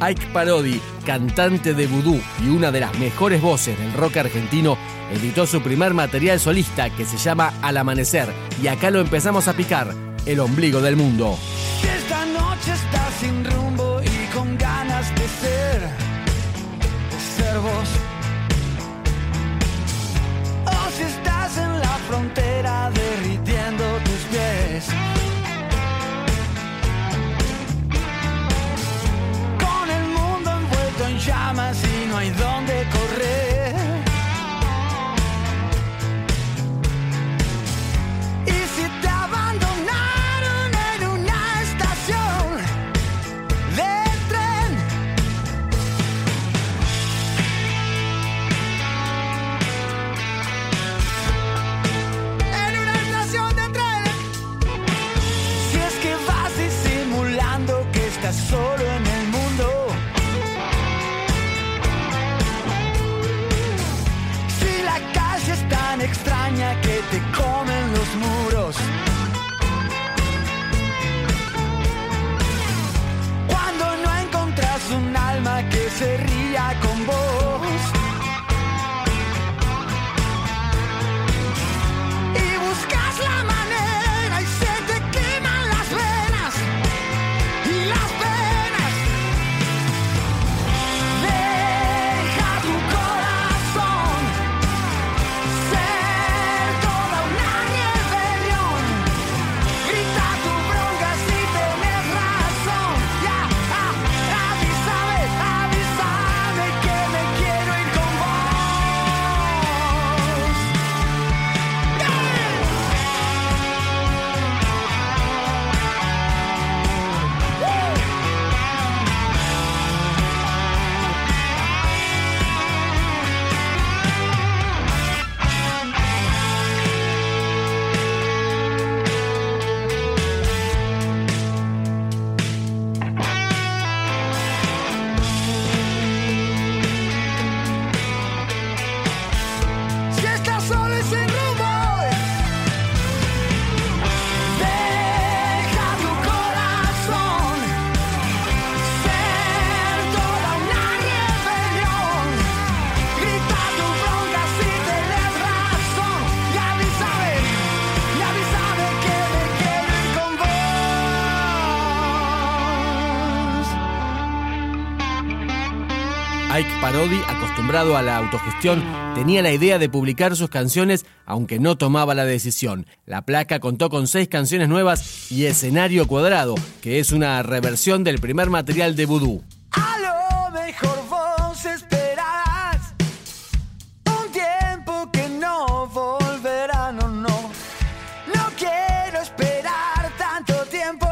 Ike Parodi, cantante de vudú y una de las mejores voces del rock argentino, editó su primer material solista que se llama Al Amanecer y acá lo empezamos a picar, el ombligo del mundo. esta noche estás sin rumbo y con ganas de ser, de ser vos. Si estás en la frontera derritiendo tus pies. Llamas y no hay dónde correr. Parodi, acostumbrado a la autogestión, tenía la idea de publicar sus canciones aunque no tomaba la decisión. La placa contó con seis canciones nuevas y Escenario Cuadrado, que es una reversión del primer material de Voodoo. A lo mejor vos esperarás un tiempo que no volverá, no, no. Quiero esperar tanto tiempo,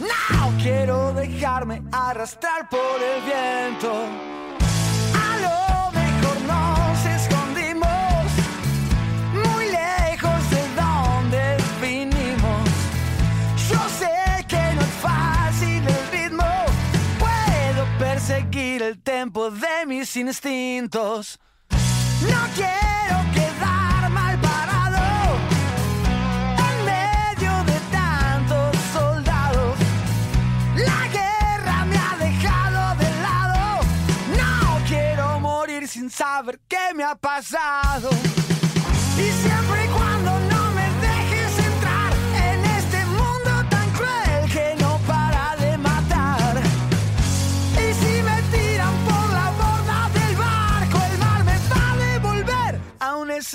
no quiero dejarme arrastrar por el viento. Mis instintos. No quiero quedar mal parado en medio de tantos soldados. La guerra me ha dejado de lado. No quiero morir sin saber qué me ha pasado.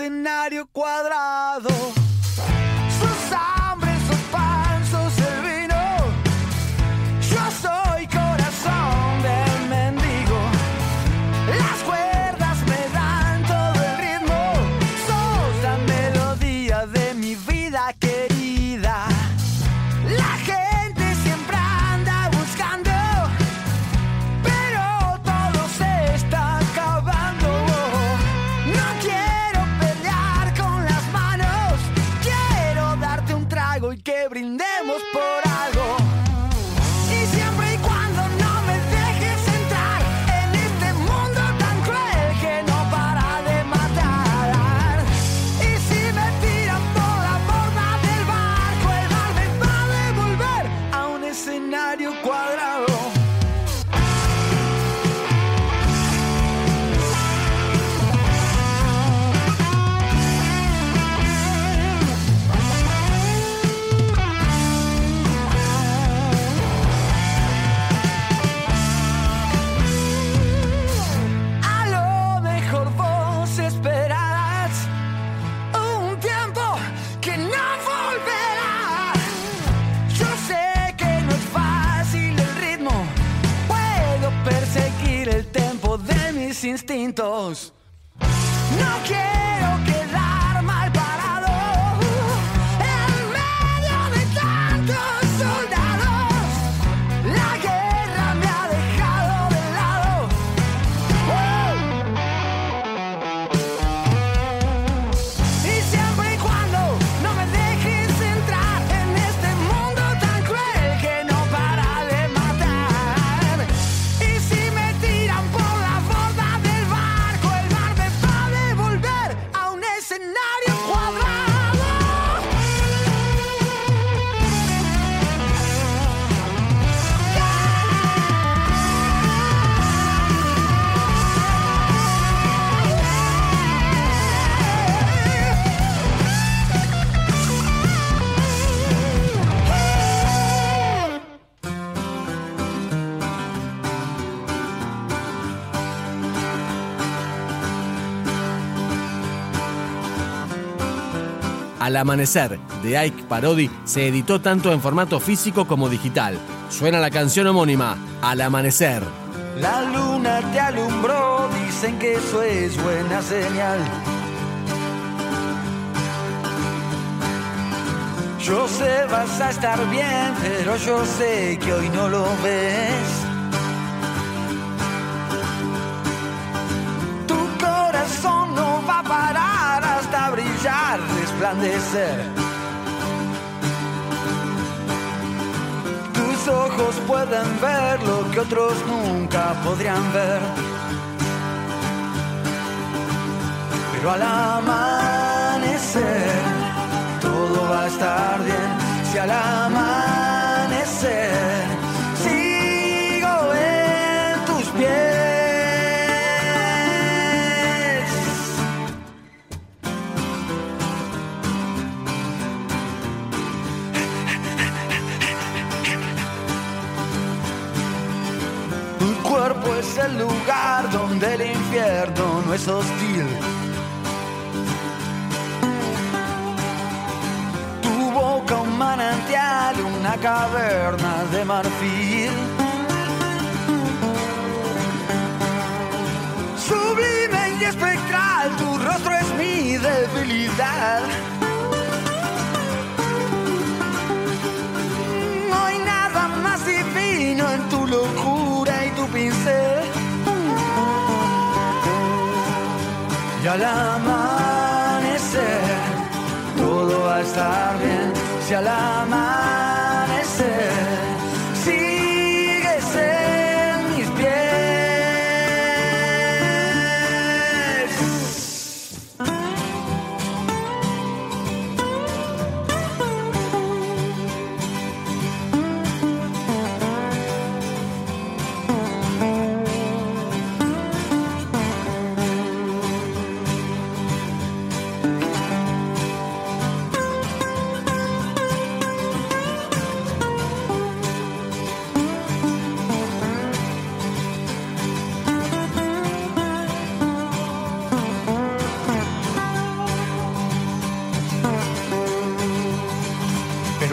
Escenario cuadrado. y que brindemos por algo. Al amanecer de Ike Parodi se editó tanto en formato físico como digital. Suena la canción homónima, Al amanecer. La luna te alumbró, dicen que eso es buena señal. Yo sé vas a estar bien, pero yo sé que hoy no lo ves. Tus ojos pueden ver lo que otros nunca podrían ver. Pero al amanecer todo va a estar bien. Si al amanecer es el lugar donde el infierno no es hostil. Tu boca un manantial, una caverna de marfil. Sublime y espectral, tu rostro es mi debilidad. Y al amanecer todo va a estar bien. Si al amanecer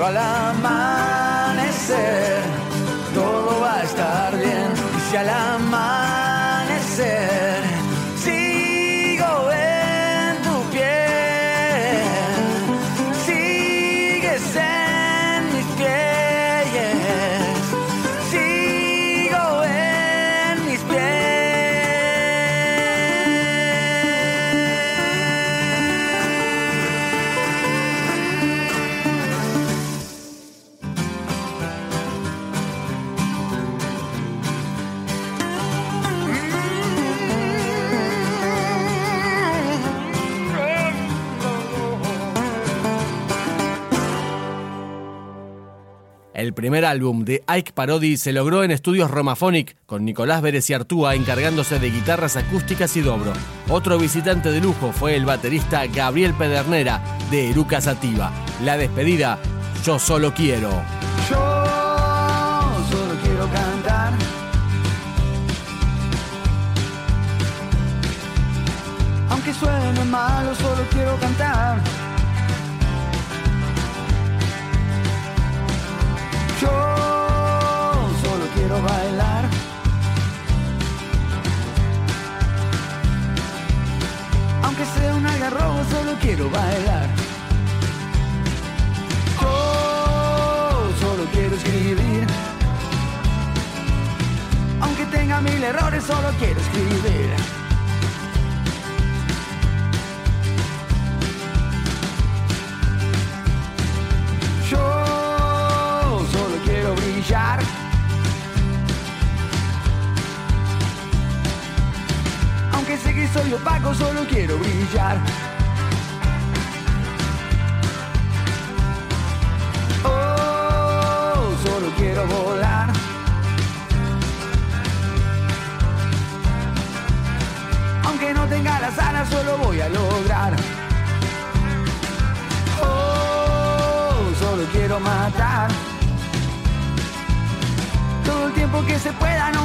Al amanecer todo va a estar bien. Y si al amanecer El primer álbum de Ike Parodi se logró en estudios Romaphonic con Nicolás Vélez y Artúa encargándose de guitarras acústicas y dobro. Otro visitante de lujo fue el baterista Gabriel Pedernera de Eruca Sativa. La despedida, Yo solo quiero. Yo solo quiero cantar. Aunque suene malo, solo quiero cantar. Aunque sea un agarrobo, solo quiero bailar. Yo solo quiero escribir. Aunque tenga mil errores, solo quiero escribir. Soy opaco, solo quiero brillar. Oh, solo quiero volar. Aunque no tenga las alas, solo voy a lograr. Oh, solo quiero matar. Todo el tiempo que se pueda, no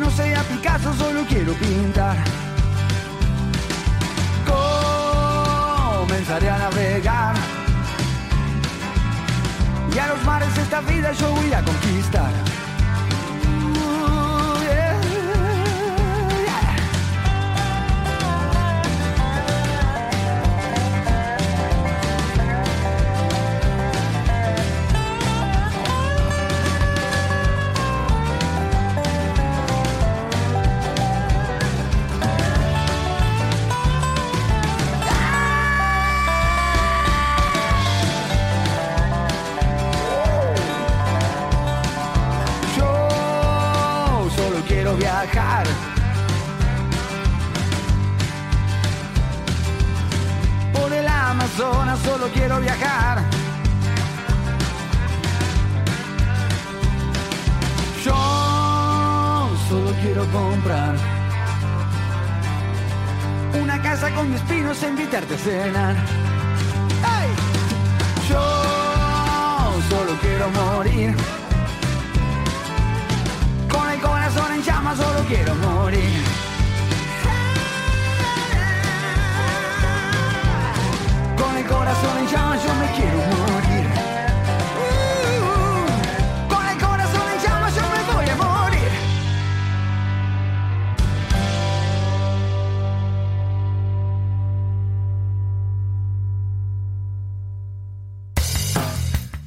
no sea Picasso, solo quiero pintar. Comenzaré a navegar. Y a los mares esta vida yo voy a conquistar. Yo solo quiero comprar una casa con mis pinos e invitarte a cenar. Yo solo quiero morir. Con el corazón en llamas solo quiero morir. Con el corazón en llamas